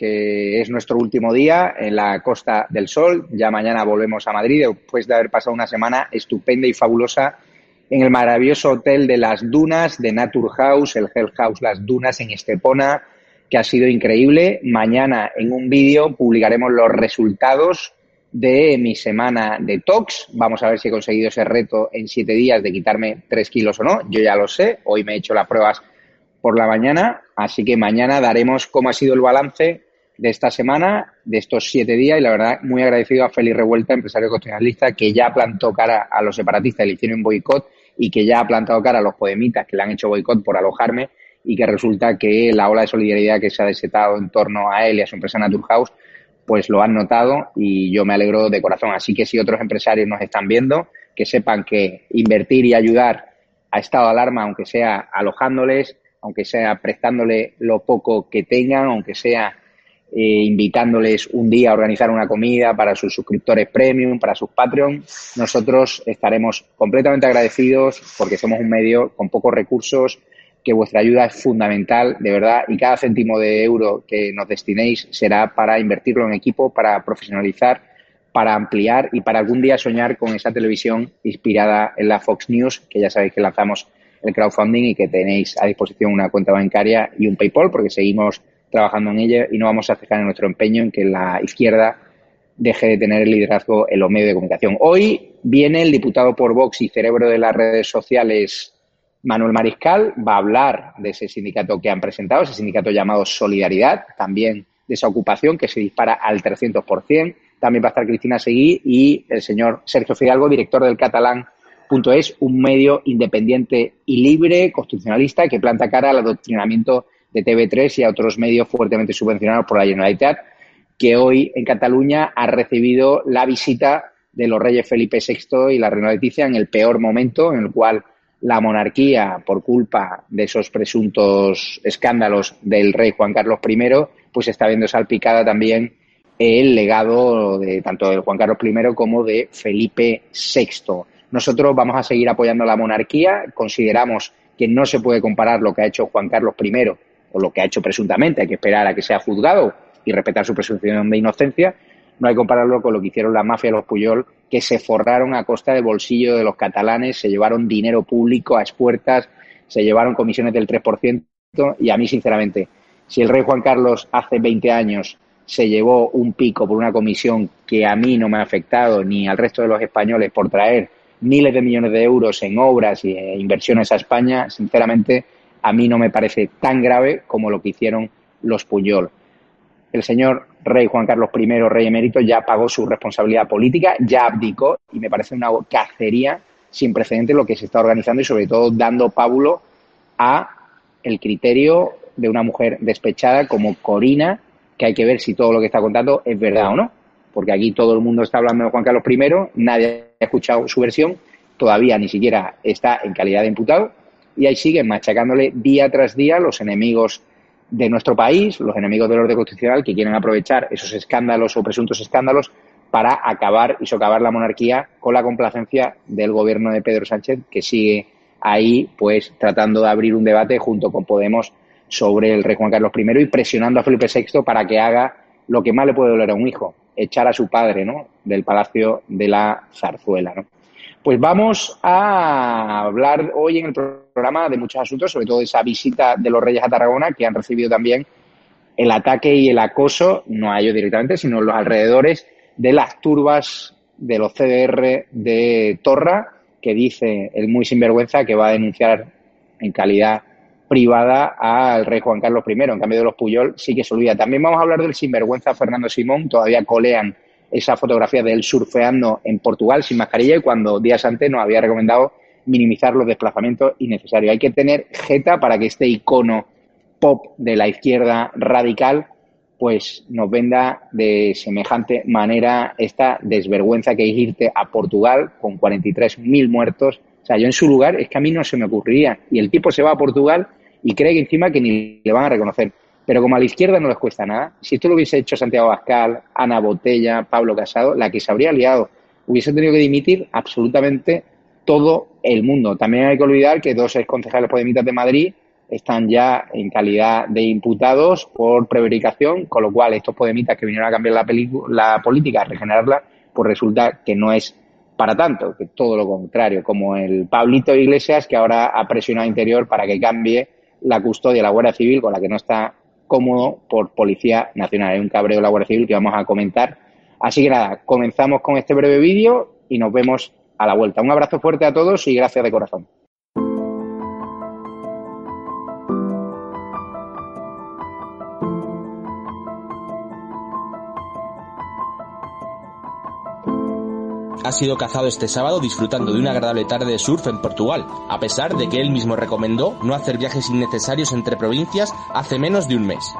que es nuestro último día en la Costa del Sol. Ya mañana volvemos a Madrid después de haber pasado una semana estupenda y fabulosa en el maravilloso hotel de las Dunas de Naturhaus, el Hell House Las Dunas en Estepona, que ha sido increíble. Mañana en un vídeo publicaremos los resultados de mi semana de talks. Vamos a ver si he conseguido ese reto en siete días de quitarme tres kilos o no. Yo ya lo sé. Hoy me he hecho las pruebas por la mañana, así que mañana daremos cómo ha sido el balance de esta semana, de estos siete días, y la verdad, muy agradecido a Félix Revuelta, empresario constitucionalista, que ya plantó cara a los separatistas y le hicieron boicot, y que ya ha plantado cara a los podemitas que le han hecho boicot por alojarme, y que resulta que la ola de solidaridad que se ha desetado en torno a él y a su empresa Naturhaus, pues lo han notado y yo me alegro de corazón. Así que si otros empresarios nos están viendo, que sepan que invertir y ayudar a estado de alarma, aunque sea alojándoles, aunque sea prestándole lo poco que tengan, aunque sea eh, invitándoles un día a organizar una comida para sus suscriptores premium, para sus Patreon. Nosotros estaremos completamente agradecidos porque somos un medio con pocos recursos, que vuestra ayuda es fundamental, de verdad, y cada céntimo de euro que nos destinéis será para invertirlo en equipo, para profesionalizar, para ampliar y para algún día soñar con esa televisión inspirada en la Fox News, que ya sabéis que lanzamos el crowdfunding y que tenéis a disposición una cuenta bancaria y un PayPal, porque seguimos trabajando en ella y no vamos a cejar en nuestro empeño en que la izquierda deje de tener el liderazgo en los medios de comunicación. Hoy viene el diputado por Vox y cerebro de las redes sociales, Manuel Mariscal, va a hablar de ese sindicato que han presentado, ese sindicato llamado Solidaridad, también de esa ocupación que se dispara al 300%. También va a estar Cristina Seguí y el señor Sergio Fidalgo, director del catalán.es, un medio independiente y libre, constitucionalista, que planta cara al adoctrinamiento de TV3 y a otros medios fuertemente subvencionados por la Generalitat, que hoy en Cataluña ha recibido la visita de los reyes Felipe VI y la reina Leticia en el peor momento en el cual la monarquía, por culpa de esos presuntos escándalos del rey Juan Carlos I, pues está viendo salpicada también el legado de tanto de Juan Carlos I como de Felipe VI. Nosotros vamos a seguir apoyando a la monarquía, consideramos que no se puede comparar lo que ha hecho Juan Carlos I o lo que ha hecho presuntamente, hay que esperar a que sea juzgado y respetar su presunción de inocencia, no hay que compararlo con lo que hicieron la mafia los Puyol, que se forraron a costa del bolsillo de los catalanes, se llevaron dinero público a expuertas, se llevaron comisiones del 3%, y a mí, sinceramente, si el rey Juan Carlos hace 20 años se llevó un pico por una comisión que a mí no me ha afectado ni al resto de los españoles por traer miles de millones de euros en obras e inversiones a España, sinceramente, a mí no me parece tan grave como lo que hicieron los Puyol. El señor rey Juan Carlos I, rey emérito, ya pagó su responsabilidad política, ya abdicó y me parece una cacería sin precedentes lo que se está organizando y sobre todo dando pábulo a el criterio de una mujer despechada como Corina, que hay que ver si todo lo que está contando es verdad o no, porque aquí todo el mundo está hablando de Juan Carlos I, nadie ha escuchado su versión, todavía ni siquiera está en calidad de imputado y ahí siguen machacándole día tras día los enemigos de nuestro país, los enemigos del orden constitucional que quieren aprovechar esos escándalos o presuntos escándalos para acabar y socavar la monarquía con la complacencia del gobierno de Pedro Sánchez que sigue ahí pues tratando de abrir un debate junto con Podemos sobre el rey Juan Carlos I y presionando a Felipe VI para que haga lo que más le puede doler a un hijo, echar a su padre, ¿no? del palacio de la zarzuela. Pues vamos a hablar hoy en el programa de muchos asuntos, sobre todo de esa visita de los Reyes a Tarragona, que han recibido también el ataque y el acoso, no a ellos directamente, sino en los alrededores de las turbas de los CDR de Torra, que dice el muy sinvergüenza que va a denunciar en calidad privada al rey Juan Carlos I. En cambio de los Puyol sí que se olvida. También vamos a hablar del sinvergüenza Fernando Simón, todavía colean esa fotografía de él surfeando en Portugal sin mascarilla y cuando días antes nos había recomendado minimizar los desplazamientos innecesarios. Hay que tener jeta para que este icono pop de la izquierda radical pues nos venda de semejante manera esta desvergüenza que es irte a Portugal con 43.000 muertos. O sea, yo en su lugar es que a mí no se me ocurriría. Y el tipo se va a Portugal y cree que encima que ni le van a reconocer. Pero como a la izquierda no les cuesta nada, si esto lo hubiese hecho Santiago Bascal, Ana Botella, Pablo Casado, la que se habría liado, hubiese tenido que dimitir absolutamente todo el mundo. También hay que olvidar que dos exconcejales podemitas de Madrid están ya en calidad de imputados por prevaricación, con lo cual estos podemitas que vinieron a cambiar la, la política, a regenerarla, pues resulta que no es para tanto, que todo lo contrario, como el Pablito Iglesias que ahora ha presionado Interior para que cambie la custodia de la Guardia Civil, con la que no está cómodo por Policía Nacional. Hay un cabreo de la Guardia Civil que vamos a comentar. Así que nada, comenzamos con este breve vídeo y nos vemos a la vuelta. Un abrazo fuerte a todos y gracias de corazón. Ha sido cazado este sábado disfrutando de una agradable tarde de surf en Portugal, a pesar de que él mismo recomendó no hacer viajes innecesarios entre provincias hace menos de un mes.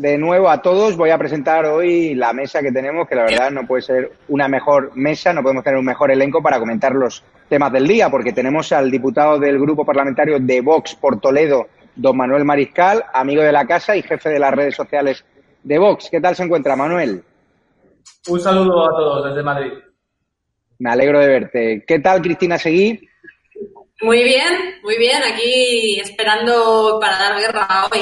De nuevo a todos. Voy a presentar hoy la mesa que tenemos, que la verdad no puede ser una mejor mesa, no podemos tener un mejor elenco para comentar los temas del día, porque tenemos al diputado del Grupo Parlamentario de Vox por Toledo, don Manuel Mariscal, amigo de la casa y jefe de las redes sociales de Vox. ¿Qué tal se encuentra, Manuel? Un saludo a todos desde Madrid. Me alegro de verte. ¿Qué tal, Cristina Seguí? Muy bien, muy bien. Aquí esperando para dar guerra hoy.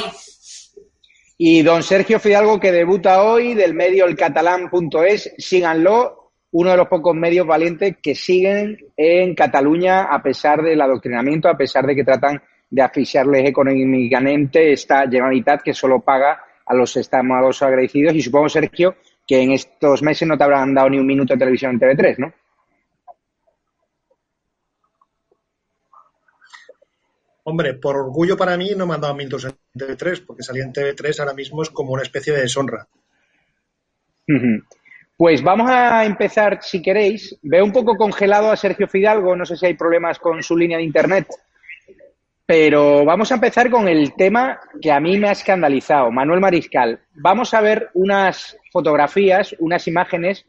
Y don Sergio Fidalgo, que debuta hoy del medio el catalán.es, síganlo, uno de los pocos medios valientes que siguen en Cataluña a pesar del adoctrinamiento, a pesar de que tratan de asfixiarles económicamente esta Generalitat que solo paga a los estados agradecidos. Y supongo, Sergio, que en estos meses no te habrán dado ni un minuto de televisión en TV3, ¿no? Hombre, por orgullo para mí no me han dado minutos en TV3, porque salir en TV3 ahora mismo es como una especie de deshonra. Pues vamos a empezar, si queréis. Veo un poco congelado a Sergio Fidalgo, no sé si hay problemas con su línea de internet, pero vamos a empezar con el tema que a mí me ha escandalizado. Manuel Mariscal, vamos a ver unas fotografías, unas imágenes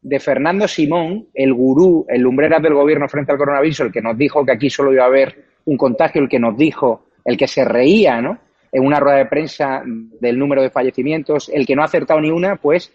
de Fernando Simón, el gurú, el lumbreras del gobierno frente al coronavirus, el que nos dijo que aquí solo iba a haber un contagio, el que nos dijo, el que se reía, ¿no? En una rueda de prensa del número de fallecimientos, el que no ha acertado ni una, pues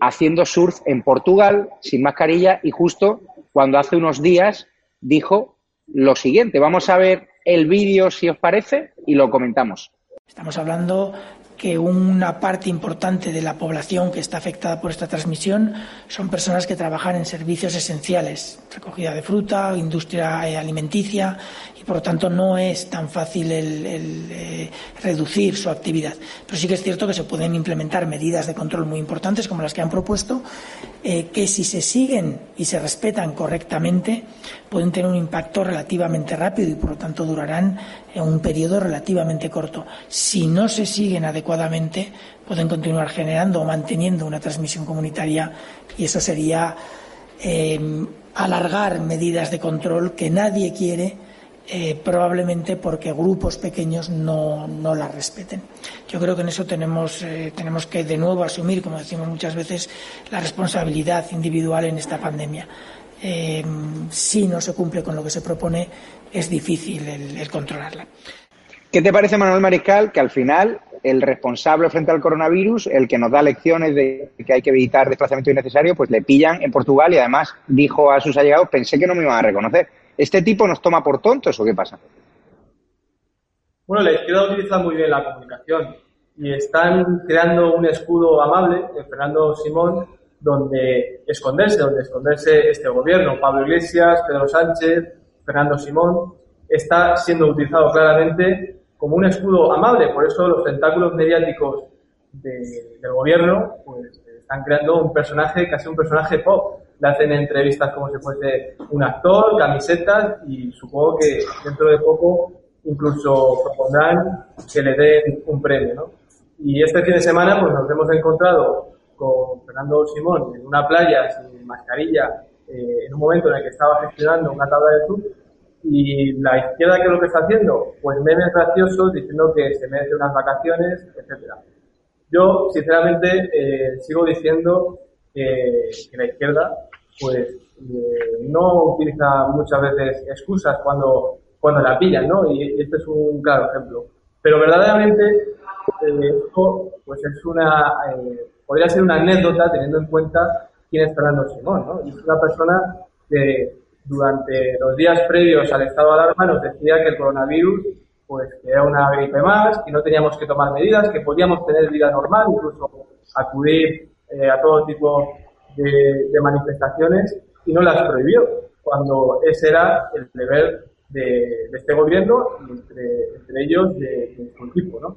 haciendo surf en Portugal sin mascarilla y justo cuando hace unos días dijo lo siguiente. Vamos a ver el vídeo si os parece y lo comentamos. Estamos hablando que una parte importante de la población que está afectada por esta transmisión son personas que trabajan en servicios esenciales, recogida de fruta, industria eh, alimenticia, y por lo tanto no es tan fácil el, eh, reducir su actividad. Pero sí que es cierto que se pueden implementar medidas de control muy importantes, como las que han propuesto, eh, que si se siguen y se respetan correctamente, pueden tener un impacto relativamente rápido y por lo tanto durarán en un periodo relativamente corto. Si no se siguen adecuadamente, pueden continuar generando o manteniendo una transmisión comunitaria y eso sería eh, alargar medidas de control que nadie quiere. Eh, probablemente porque grupos pequeños no, no las respeten. Yo creo que en eso tenemos, eh, tenemos que de nuevo asumir, como decimos muchas veces, la responsabilidad individual en esta pandemia. si no se cumple con lo que se propone, es difícil el, controlarla. ¿Qué te parece, Manuel Mariscal, que al final el responsable frente al coronavirus, el que nos da lecciones de que hay que evitar desplazamiento innecesario, pues le pillan en Portugal y además dijo a sus allegados, pensé que no me iban a reconocer. ¿Este tipo nos toma por tontos o qué pasa? Bueno, la izquierda utiliza muy bien la comunicación y están creando un escudo amable, Fernando Simón, donde esconderse, donde esconderse este gobierno. Pablo Iglesias, Pedro Sánchez, Fernando Simón, está siendo utilizado claramente como un escudo amable. Por eso los tentáculos mediáticos del gobierno pues, están creando un personaje, casi un personaje pop. Le hacen entrevistas como si fuese un actor, camisetas y supongo que dentro de poco incluso propondrán que le den un premio. ¿no? Y este fin de semana pues, nos hemos encontrado con Fernando Simón en una playa sin mascarilla eh, en un momento en el que estaba gestionando una tabla de surf y la izquierda, ¿qué es lo que está haciendo? Pues memes graciosos diciendo que se merece unas vacaciones, etcétera. Yo, sinceramente, eh, sigo diciendo que, la izquierda, pues, eh, no utiliza muchas veces excusas cuando, cuando la pillan, ¿no? Y este es un claro ejemplo. Pero verdaderamente, esto, pues es una, podría ser una anécdota teniendo en cuenta quién es Fernando Simón, ¿no? Y es una persona que durante los días previos al estado de alarma nos decía que el coronavirus pues que era una gripe más, que no teníamos que tomar medidas, que podíamos tener vida normal, incluso acudir eh, a todo tipo de, manifestaciones y no las prohibió, cuando ese era el deber de, este gobierno y entre, ellos de, su equipo. ¿no?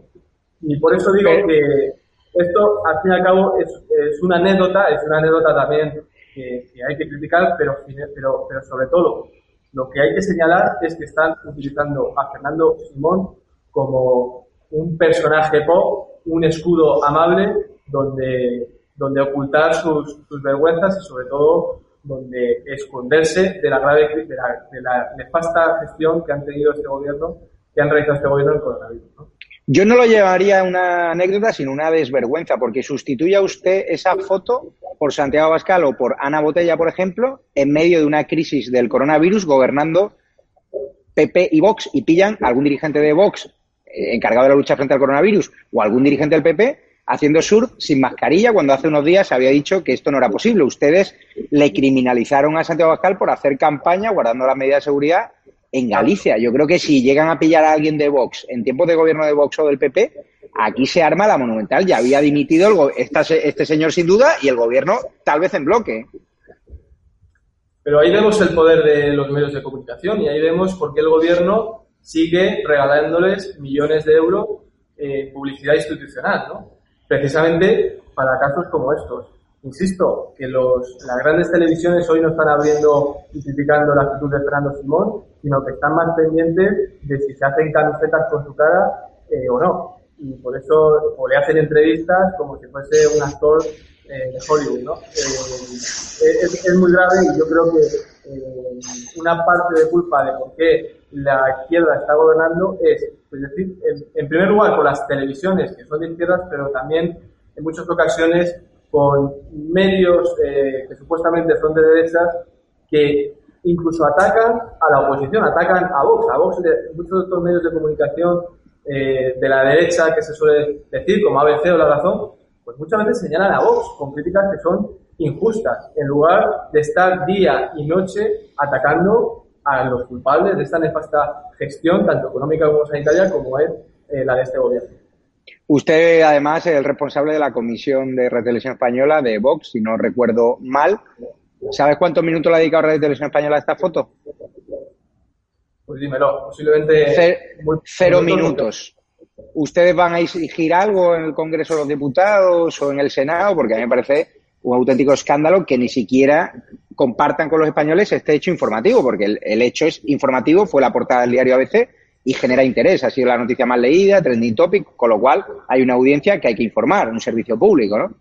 Y por eso digo que esto, al fin y al cabo, es, es una anécdota, es una anécdota también que, hay que criticar, pero, pero, pero sobre todo lo que hay que señalar es que están utilizando a Fernando Simón como un personaje pop, un escudo amable donde, donde ocultar sus, vergüenzas y sobre todo donde esconderse de la grave de la, de la nefasta gestión que han tenido este gobierno, que han realizado este gobierno en coronavirus. Yo no lo llevaría una anécdota, sino una desvergüenza, porque sustituye a usted esa foto por Santiago Abascal o por Ana Botella, por ejemplo, en medio de una crisis del coronavirus, gobernando PP y Vox, y pillan a algún dirigente de Vox eh, encargado de la lucha frente al coronavirus o algún dirigente del PP haciendo surf sin mascarilla cuando hace unos días había dicho que esto no era posible. Ustedes le criminalizaron a Santiago Abascal por hacer campaña guardando las medidas de seguridad en Galicia. Yo creo que si llegan a pillar a alguien de Vox en tiempos de gobierno de Vox o del PP, aquí se arma la monumental. Ya había dimitido este señor sin duda y el gobierno tal vez en bloque. Pero ahí vemos el poder de los medios de comunicación y ahí vemos por qué el gobierno sigue regalándoles millones de euros en publicidad institucional, ¿no? Precisamente para casos como estos. Insisto, que los, las grandes televisiones hoy no están abriendo y criticando la actitud de Fernando Simón, sino que están más pendientes de si se hacen camisetas con su cara eh, o no. Y por eso, o le hacen entrevistas como si fuese un actor eh, de Hollywood, ¿no? Eh, es, muy grave y yo creo que una parte de culpa de por qué la izquierda está gobernando es, es decir, en, en primer lugar, con las televisiones que son de izquierdas, pero también en muchas ocasiones con medios eh, que supuestamente son de derechas que incluso atacan a la oposición, atacan a Vox. A Vox, muchos de estos medios de comunicación eh, de la derecha que se suele decir, como ABC o La Razón, pues muchas veces señalan a Vox con críticas que son injustas, en lugar de estar día y noche atacando a los culpables de esta nefasta gestión, tanto económica como sanitaria, como es eh, la de este gobierno. Usted, además, es el responsable de la Comisión de Red Televisión Española de Vox, si no recuerdo mal. ¿Sabes cuántos minutos le ha dedicado Red Televisión Española a esta foto? Pues dímelo, posiblemente... cero minutos. ¿Ustedes van a exigir algo en el Congreso de los Diputados o en el Senado? Porque a mí me parece un auténtico escándalo que ni siquiera compartan con los españoles este hecho informativo, porque el, hecho es informativo, fue la portada del diario ABC y genera interés. Ha sido la noticia más leída, trending topic, con lo cual hay una audiencia que hay que informar, un servicio público, ¿no?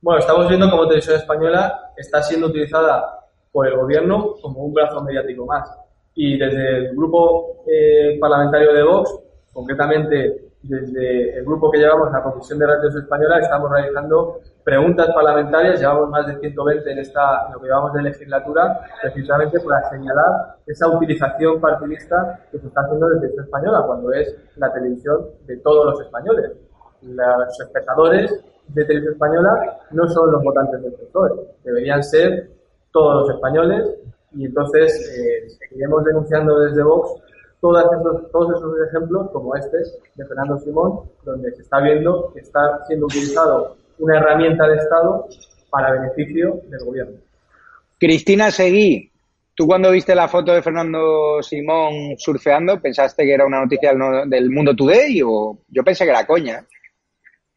Bueno, estamos viendo cómo Televisión Española está siendo utilizada por el gobierno como un brazo mediático más. Y desde el grupo eh, parlamentario de Vox, concretamente desde el grupo que llevamos, la Comisión de Radios Española, estamos realizando preguntas parlamentarias, llevamos más de 120 en, esta, en lo que llevamos de legislatura, precisamente para señalar esa utilización partidista que se está haciendo desde Televisión Española, cuando es la televisión de todos los españoles. Los espectadores de Televisión Española no son los votantes del PSOE, deberían ser todos los españoles y entonces eh, seguiremos denunciando desde Vox todos esos, todos esos ejemplos, como este de Fernando Simón, donde se está viendo que está siendo utilizado una herramienta de Estado para beneficio del gobierno. Cristina Seguí, ¿tú cuando viste la foto de Fernando Simón surfeando, pensaste que era una noticia del Mundo Today o yo pensé que era coña?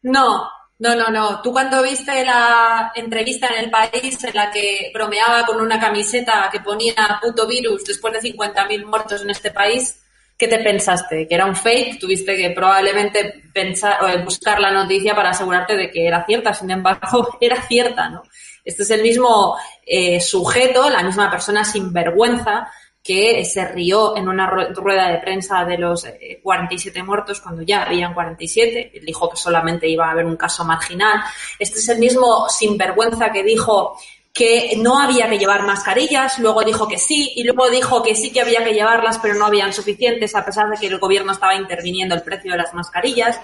No, no, no, no. Tú cuando viste la entrevista en el país en la que bromeaba con una camiseta que ponía puto virus después de 50.000 muertos en este país, ¿qué te pensaste? ¿Que era un fake? Tuviste que probablemente pensar buscar la noticia para asegurarte de que era cierta. Sin embargo, era cierta, ¿no? Este es el mismo eh, sujeto, la misma persona sin vergüenza que se rió en una rueda de prensa de los 47 eh, muertos cuando ya habían 47. Dijo que solamente iba a haber un caso marginal. Este es el mismo sinvergüenza que dijo que no había que llevar mascarillas, luego dijo que sí, y luego dijo que sí que había que llevarlas, pero no habían suficientes, a pesar de que el gobierno estaba interviniendo el precio de las mascarillas.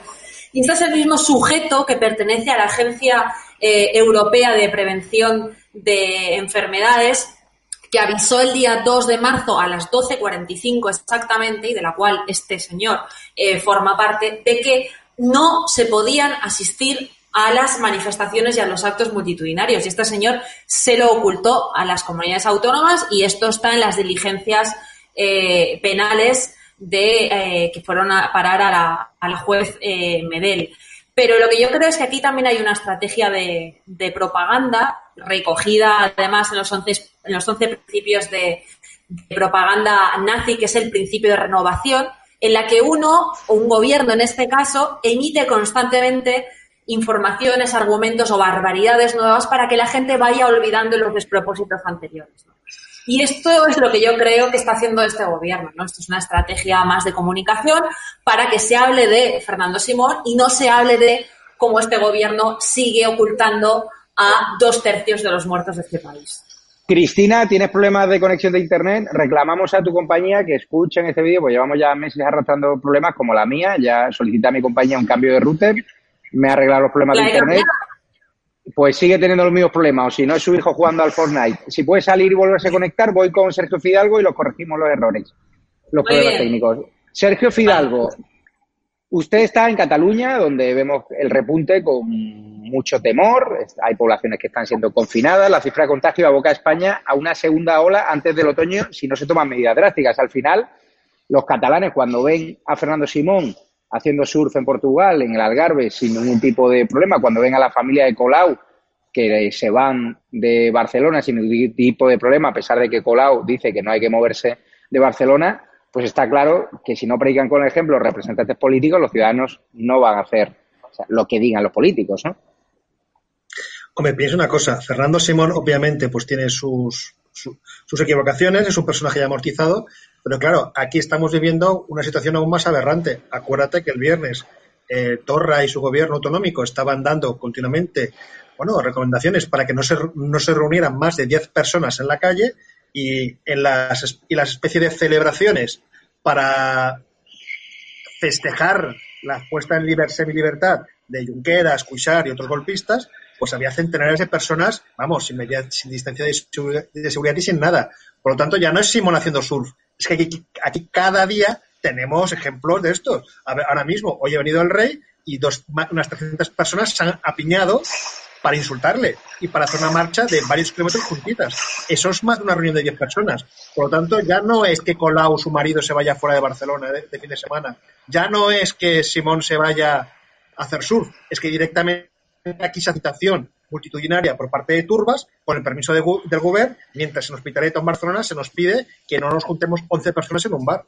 Y este es el mismo sujeto que pertenece a la Agencia eh, Europea de Prevención de Enfermedades, que avisó el día 2 de marzo a las 12.45 exactamente, y de la cual este señor eh, forma parte, de que no se podían asistir a las manifestaciones y a los actos multitudinarios. Y este señor se lo ocultó a las comunidades autónomas y esto está en las diligencias eh, penales de eh, que fueron a parar a la, a la juez Medel. Pero lo que yo creo es que aquí también hay una estrategia de, propaganda recogida además en los 11, en los 11 principios de, propaganda nazi, que es el principio de renovación, en la que uno, o un gobierno en este caso, emite constantemente informaciones, argumentos o barbaridades nuevas para que la gente vaya olvidando los despropósitos anteriores. Y esto es lo que yo creo que está haciendo este gobierno, ¿no? Esto es una estrategia más de comunicación para que se hable de Fernando Simón y no se hable de cómo este gobierno sigue ocultando a dos tercios de los muertos de este país. Cristina, ¿tienes problemas de conexión de Internet? Reclamamos a tu compañía que escuchen este vídeo, pues llevamos ya meses arrastrando problemas como la mía. Ya solicité a mi compañía un cambio de router, me ha arreglado los problemas de Internet pues sigue teniendo los mismos problemas. O si no es su hijo jugando al Fortnite. Si puede salir y volverse a conectar, voy con Sergio Fidalgo y los corregimos los errores, los problemas técnicos. Sergio Fidalgo, usted está en Cataluña, donde vemos el repunte con mucho temor. Hay poblaciones que están siendo confinadas. La cifra de contagio aboca a España a una segunda ola antes del otoño si no se toman medidas drásticas. Al final, los catalanes, cuando ven a Fernando Simón haciendo surf en Portugal, en el Algarve, sin ningún tipo de problema. Cuando ven a la familia de Colau, que se van de Barcelona sin ningún tipo de problema, a pesar de que Colau dice que no hay que moverse de Barcelona, pues está claro que si no predican con el ejemplo los representantes políticos, los ciudadanos no van a hacer lo que digan los políticos, ¿no? Hombre, pienso una cosa. Fernando Simón, obviamente, pues tiene sus, sus equivocaciones, es un personaje ya amortizado, pero claro, aquí estamos viviendo una situación aún más aberrante. Acuérdate que el viernes eh, Torra y su gobierno autonómico estaban dando continuamente bueno, recomendaciones para que no se, no se reunieran más de 10 personas en la calle y en las, y las especies de celebraciones para festejar la puesta en semi-libertad de Junqueras, Cuixart y otros golpistas, pues había centenares de personas, vamos, sin, sin distancia de, seguridad y sin nada. Por lo tanto, ya no es Simón haciendo surf, es que aquí, cada día tenemos ejemplos de esto. ahora mismo, hoy ha venido el rey y dos, unas 300 personas se han apiñado para insultarle y para hacer una marcha de varios kilómetros juntitas. Eso es más de una reunión de 10 personas. Por lo tanto, ya no es que Colau, su marido, se vaya fuera de Barcelona de, fin de semana. Ya no es que Simón se vaya a hacer surf. Es que directamente aquí esa citación multitudinaria por parte de turbas, con el permiso del gobierno, mientras en Hospitalet en Barcelona se nos pide que no nos juntemos 11 personas en un bar.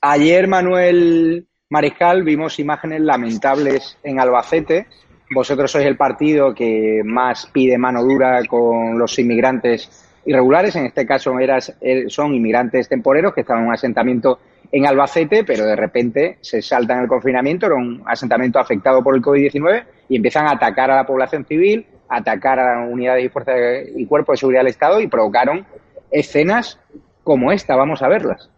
Ayer, Manuel Mariscal, vimos imágenes lamentables en Albacete. Vosotros sois el partido que más pide mano dura con los inmigrantes irregulares. En este caso eh, son inmigrantes temporeros que estaban en un asentamiento en Albacete, pero de repente se saltan el confinamiento, era un asentamiento afectado por el COVID-19 y empiezan a atacar a la población civil, a atacar a unidades y fuerzas y cuerpos de seguridad del Estado y provocaron escenas como esta. Vamos a verlas.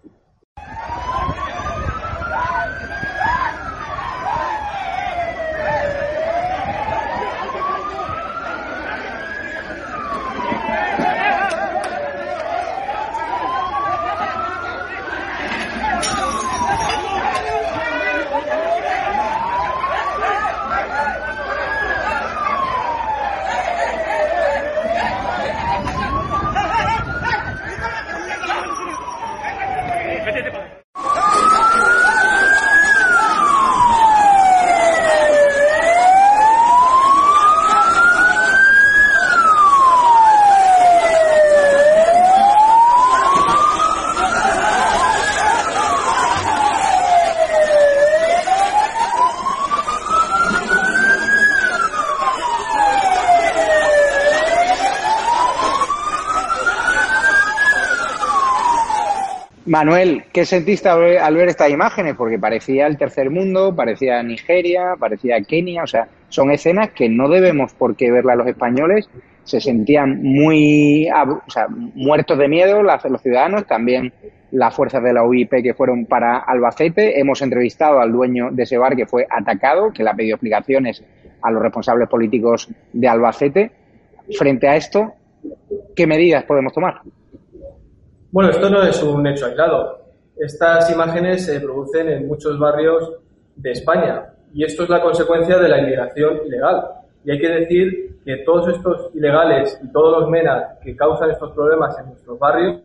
Manuel, ¿qué sentiste al ver, estas imágenes? Porque parecía el tercer mundo, parecía Nigeria, parecía Kenia, o sea, son escenas que no debemos por qué verlas los españoles. Se sentían muy o sea, muertos de miedo los ciudadanos, también las fuerzas de la UIP que fueron para Albacete. Hemos entrevistado al dueño de ese bar que fue atacado, que le ha pedido explicaciones a los responsables políticos de Albacete. Frente a esto, ¿qué medidas podemos tomar? Bueno, esto no es un hecho aislado. Estas imágenes se producen en muchos barrios de España y esto es la consecuencia de la inmigración ilegal. Y hay que decir que todos estos ilegales y todos los menas que causan estos problemas en nuestros barrios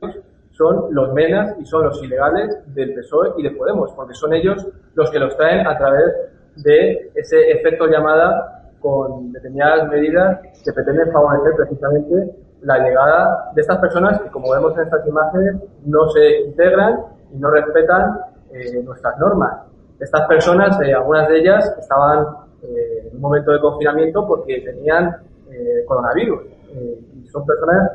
son los menas y son los ilegales del PSOE y de Podemos, porque son ellos los que los traen a través de ese efecto llamada con determinadas medidas que pretenden favorecer precisamente la llegada de estas personas que, como vemos en estas imágenes, no se integran y no respetan eh, nuestras normas. Estas personas, eh, algunas de ellas, estaban eh, en un momento de confinamiento porque tenían coronavirus. y son personas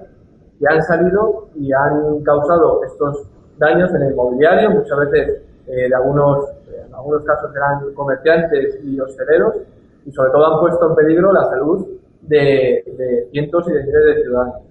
que han salido y han causado estos daños en el mobiliario, muchas veces de algunos, en algunos casos eran comerciantes y hosteleros, y sobre todo han puesto en peligro la salud de, cientos y de miles de ciudadanos.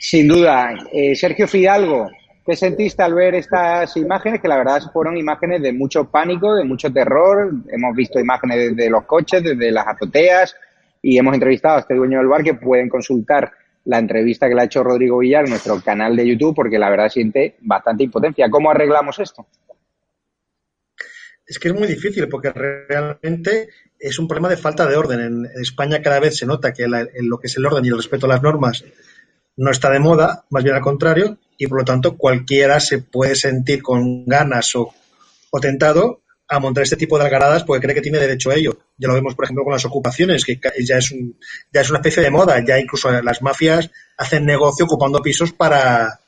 Sin duda. Eh, Sergio Fidalgo, ¿qué sentiste al ver estas imágenes? Que la verdad fueron imágenes de mucho pánico, de mucho terror. Hemos visto imágenes desde los coches, desde las azoteas y hemos entrevistado a este dueño del bar que pueden consultar la entrevista que le ha hecho Rodrigo Villar en nuestro canal de YouTube porque la verdad siente bastante impotencia. ¿Cómo arreglamos esto? Es que es muy difícil porque realmente es un problema de falta de orden. En, España cada vez se nota que lo que es el orden y el respeto a las normas no está de moda, más bien al contrario, y por lo tanto cualquiera se puede sentir con ganas o, tentado a montar este tipo de algaradas porque cree que tiene derecho a ello. Ya lo vemos, por ejemplo, con las ocupaciones, que ya es, ya es una especie de moda. Ya incluso las mafias hacen negocio ocupando pisos para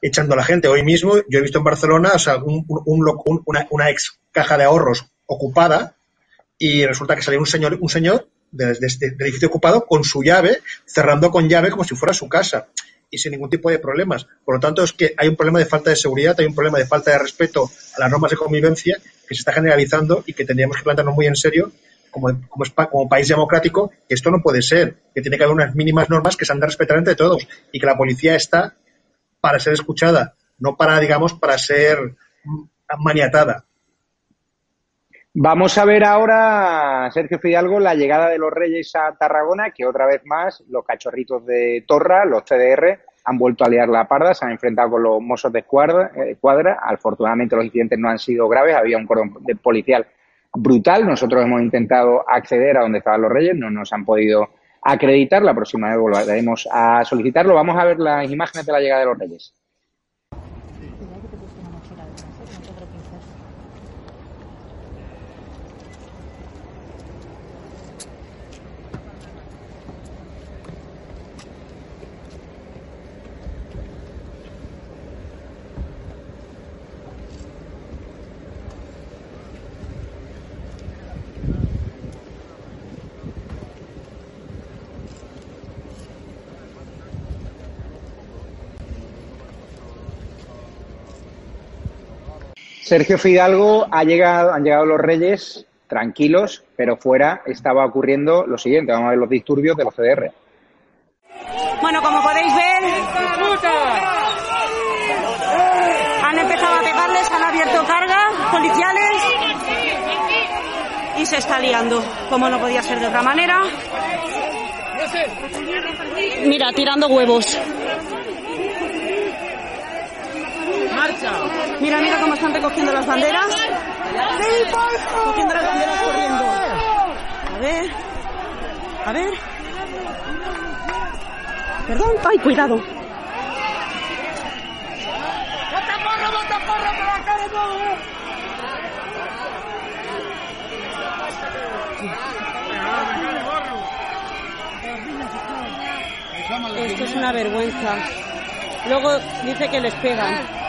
echando a la gente. Hoy mismo yo he visto en Barcelona una, ex caja de ahorros ocupada y resulta que salió un señor, un señor este, del, edificio ocupado con su llave, cerrando con llave como si fuera su casa y sin ningún tipo de problemas. Por lo tanto, es que hay un problema de falta de seguridad, hay un problema de falta de respeto a las normas de convivencia que se está generalizando y que tendríamos que plantearnos muy en serio como, como, como, país democrático, que esto no puede ser, que tiene que haber unas mínimas normas que se han de respetar entre todos y que la policía está para ser escuchada, no para, digamos, para ser maniatada. Vamos a ver ahora, Sergio Fidalgo, la llegada de los Reyes a Tarragona, que otra vez más los cachorritos de Torra, los CDR, han vuelto a liar la parda, se han enfrentado con los mozos de cuadra, eh. Afortunadamente los incidentes no han sido graves, había un cordón policial brutal. Nosotros hemos intentado acceder a donde estaban los reyes, no nos han podido acreditar. La próxima vez volveremos a solicitarlo. Vamos a ver las imágenes de la llegada de los reyes. Sergio Fidalgo ha llegado, han llegado los Reyes tranquilos, pero fuera estaba ocurriendo lo siguiente. Vamos a ver los disturbios de los CDR. Bueno, como podéis ver, han empezado a pegarles, han abierto carga policiales y se está liando, como no podía ser de otra manera. Mira, tirando huevos. Mira, mira cómo están recogiendo las banderas. Cogiendo las banderas corriendo. A ver. A ver. Perdón. Ay, cuidado. Esto es una vergüenza. Luego dice que les pegan.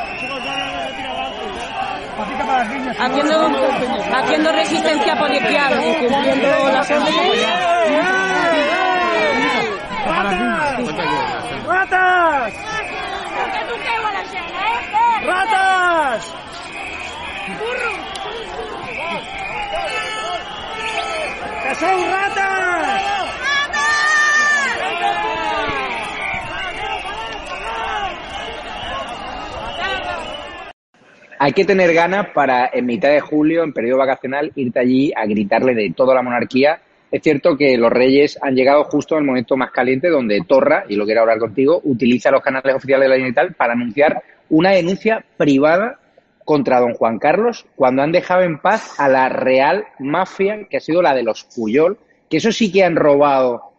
Haciendo, haciendo resistencia policial, incumpliendo las órdenes. ¡Ratas! ¡Ratas! ¡Que son ratas! Hay que tener ganas para, en mitad de julio, en periodo vacacional, irte allí a gritarle de toda la monarquía. Es cierto que los reyes han llegado justo en el momento más caliente donde Torra, y lo quiero hablar contigo, utiliza los canales oficiales de la Generalitat para anunciar una denuncia privada contra don Juan Carlos cuando han dejado en paz a la real mafia que ha sido la de los Puyol, que eso sí que han robado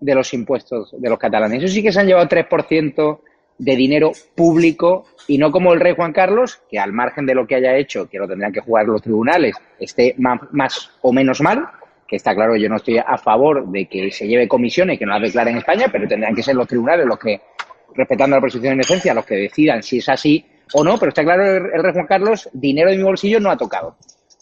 de los impuestos de los catalanes. Eso sí que se han llevado 3% de dinero público y no como el rey Juan Carlos, que al margen de lo que haya hecho, que lo tendrían que jugar los tribunales, esté más, o menos mal, que está claro, yo no estoy a favor de que se lleve comisiones que no las declaren en España, pero tendrían que ser los tribunales los que, respetando la presunción de inocencia, los que decidan si es así o no, pero está claro, el, el rey Juan Carlos, dinero de mi bolsillo no ha tocado,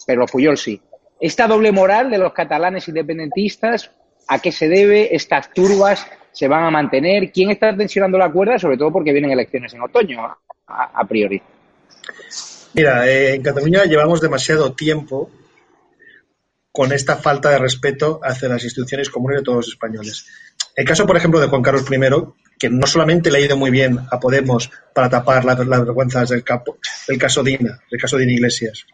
pero los Puyol sí. Esta doble moral de los catalanes independentistas, ¿a qué se debe? Estas turbas se van a mantener. ¿Quién está tensionando la cuerda? Sobre todo porque vienen elecciones en otoño, a, priori. Mira, eh, en Cataluña llevamos demasiado tiempo con esta falta de respeto hacia las instituciones comunes de todos los españoles. El caso, por ejemplo, de Juan Carlos I, que no solamente le ha ido muy bien a Podemos para tapar las, vergüenzas del, del caso Dina, del caso Dina Iglesias,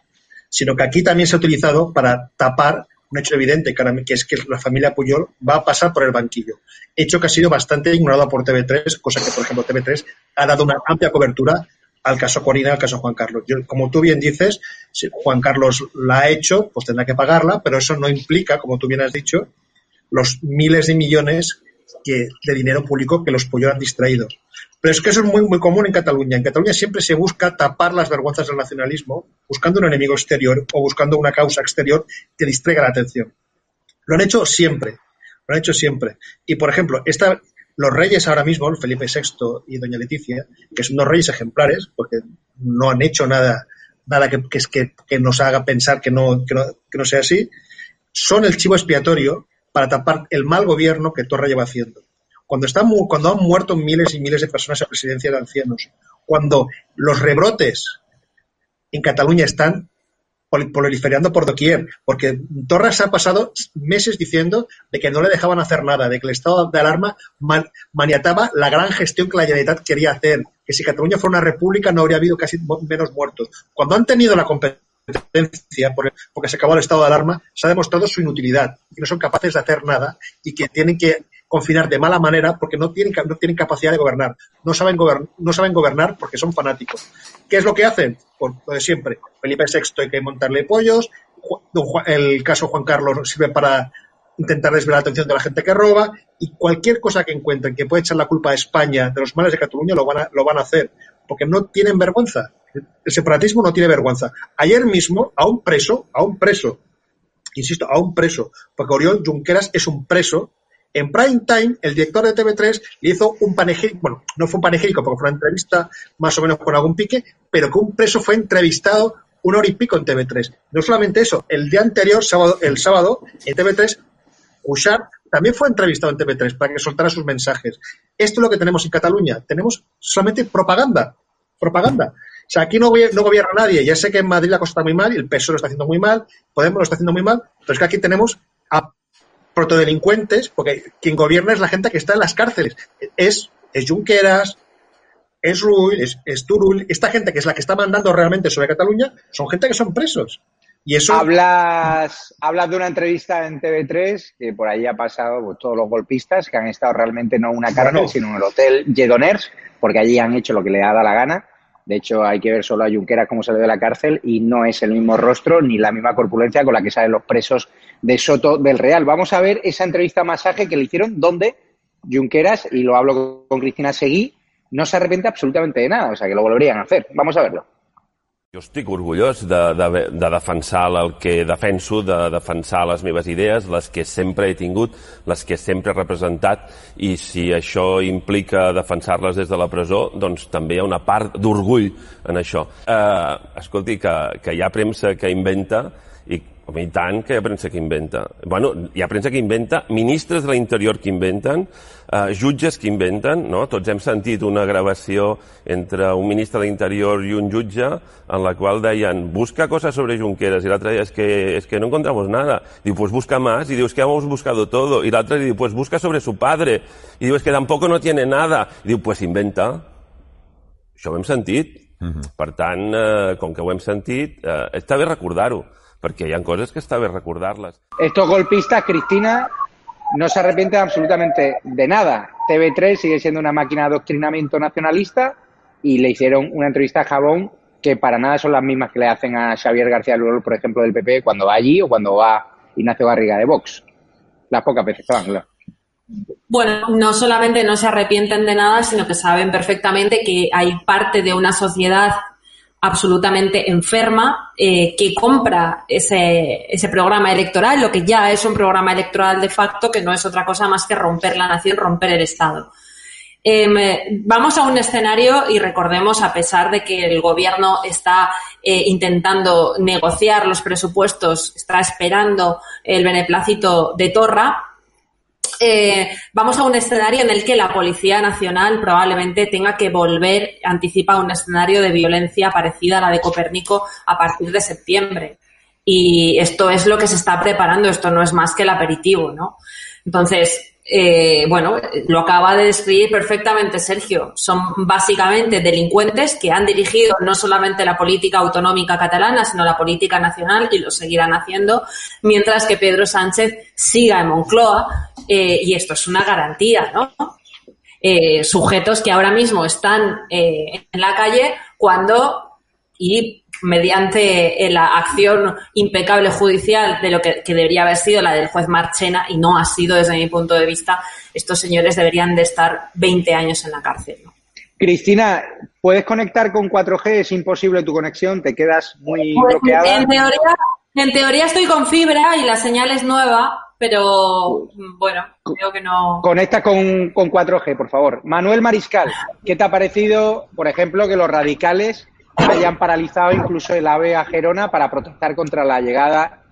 sino que aquí también se ha utilizado para tapar un hecho evidente, que es que la familia Puyol va a pasar por el banquillo. Hecho que ha sido bastante ignorado por TV3, cosa que, por ejemplo, TV3 ha dado una amplia cobertura al caso Corina, al caso Juan Carlos. Yo, como tú bien dices, si Juan Carlos la ha hecho, pues tendrá que pagarla, pero eso no implica, como tú bien has dicho, los miles de millones de dinero público que los Puyol han distraído. Pero es que eso es muy, muy común en Cataluña. En Cataluña siempre se busca tapar las vergüenzas del nacionalismo buscando un enemigo exterior o buscando una causa exterior que distraiga la atención. Lo han hecho siempre. Lo han hecho siempre. Y, por ejemplo, esta, los reyes ahora mismo, Felipe VI y doña Leticia, que son dos reyes ejemplares, porque no han hecho nada, nada que, que, que, nos haga pensar que no, que no, que no sea así, son el chivo expiatorio para tapar el mal gobierno que Torra lleva haciendo cuando, están, cuando han muerto miles y miles de personas a presidencia de ancianos, cuando los rebrotes en Cataluña están proliferando por doquier, porque Torres ha pasado meses diciendo de que no le dejaban hacer nada, de que el estado de alarma man, maniataba la gran gestión que la Generalitat quería hacer, que si Cataluña fuera una república no habría habido casi menos muertos. Cuando han tenido la competencia, porque se acabó el estado de alarma, se ha demostrado su inutilidad, que no son capaces de hacer nada y que tienen que confinar de mala manera porque no tienen, no tienen capacidad de gobernar. No saben, no saben gobernar porque son fanáticos. ¿Qué es lo que hacen? Por lo de siempre. Felipe VI hay que montarle pollos, el caso Juan Carlos sirve para intentar desviar la atención de la gente que roba y cualquier cosa que encuentren que puede echar la culpa a España de los males de Cataluña lo van a, lo van a hacer porque no tienen vergüenza. El separatismo no tiene vergüenza. Ayer mismo, a un preso, a un preso, insisto, a un preso, porque Oriol Junqueras es un preso, en prime time, el director de TV3 le hizo un panegírico, bueno, no fue un panegírico porque fue una entrevista más o menos con algún pique, pero que un preso fue entrevistado una hora y pico en TV3. No solamente eso, el día anterior, sábado, el sábado, en TV3, Cuixart también fue entrevistado en TV3 para que soltara sus mensajes. Esto es lo que tenemos en Cataluña. Tenemos solamente propaganda. Propaganda. O sea, aquí no, no gobierna nadie. Ya sé que en Madrid la cosa está muy mal y el PSOE lo está haciendo muy mal, Podemos lo está haciendo muy mal, pero es que aquí tenemos a protodelincuentes, porque quien gobierna es la gente que está en las cárceles. Es, es Junqueras, es Rull, es, es Turul. Esta gente que es la que está mandando realmente sobre Cataluña son gente que son presos. Y eso... Hablas, hablas de una entrevista en TV3 que por ahí ha pasado pues, todos los golpistas que han estado realmente no en una cárcel, sino en el hotel Jedoners, porque allí han hecho lo que le ha dado la gana. De hecho, hay que ver solo a Junqueras cómo sale de la cárcel y no es el mismo rostro ni la misma corpulencia con la que salen los presos de Soto del Real. Vamos a ver esa entrevista masaje que le hicieron donde Junqueras, y lo hablo con Cristina Seguí, no se arrepiente absolutamente de nada, o sea que lo volverían a hacer. Vamos a verlo. Jo estic orgullós de, de, de defensar el que defenso, de defensar les meves idees, les que sempre he tingut, les que sempre he representat, i si això implica defensar-les des de la presó, doncs també hi ha una part d'orgull en això. Eh, escolti, que, que hi ha premsa que inventa Home, i tant que hi ha premsa que inventa. Bueno, hi ha premsa que inventa, ministres de l'interior que inventen, eh, jutges que inventen, no? Tots hem sentit una gravació entre un ministre de l'interior i un jutge en la qual deien busca coses sobre Junqueras i l'altre és que, es que no encontramos nada. Diu, pues busca más. Y diu, es que hemos buscado todo. Y l'altre diu, pues busca sobre su padre. Y diu, es que tampoco no tiene nada. Y diu, pues inventa. Això ho hem sentit. Uh mhm. -huh. Per tant, eh, com que ho hem sentit, eh, està bé recordar-ho porque hay cosas que está bien recordarlas. Estos golpistas, Cristina, no se arrepienten absolutamente de nada. TV3 sigue siendo una máquina de adoctrinamiento nacionalista y le hicieron una entrevista a Jabón que para nada son las mismas que le hacen a Xavier García Lulol, por ejemplo, del PP, cuando va allí o cuando va Ignacio Garriga de Vox. Las pocas veces que van, claro. Bueno, no solamente no se arrepienten de nada, sino que saben perfectamente que hay parte de una sociedad absolutamente enferma eh, que compra ese, ese programa electoral, lo que ya es un programa electoral de facto, que no es otra cosa más que romper la nación, romper el Estado. Em, vamos a un escenario y recordemos, a pesar de que el gobierno está eh, intentando negociar los presupuestos, está esperando el beneplácito de Torra, eh, vamos a un escenario en el que la Policía Nacional probablemente tenga que volver, anticipa un escenario de violencia parecida a la de Copérnico a partir de septiembre. Y esto es lo que se está preparando, esto no es más que el aperitivo, ¿no? Entonces, eh, bueno, lo acaba de describir perfectamente Sergio. Son básicamente delincuentes que han dirigido no solamente la política autonómica catalana, sino la política nacional y lo seguirán haciendo, mientras que Pedro Sánchez siga en Moncloa eh, y esto es una garantía, ¿no? Eh, sujetos que ahora mismo están en la calle cuando y mediante eh, la acción impecable judicial de lo que, debería haber sido la del juez Marchena y no ha sido desde mi punto de vista, estos señores deberían de estar 20 años en la cárcel. Cristina, ¿puedes conectar con 4G? Es imposible tu conexión, te quedas muy pues, bloqueada. En teoría, en teoría estoy con fibra y la señal es nueva, pero bueno, creo que no. Conecta con, con 4G, por favor. Manuel Mariscal, ¿qué te ha parecido, por ejemplo, que los radicales hayan paralizado incluso el AVE a Gerona para protestar contra la llegada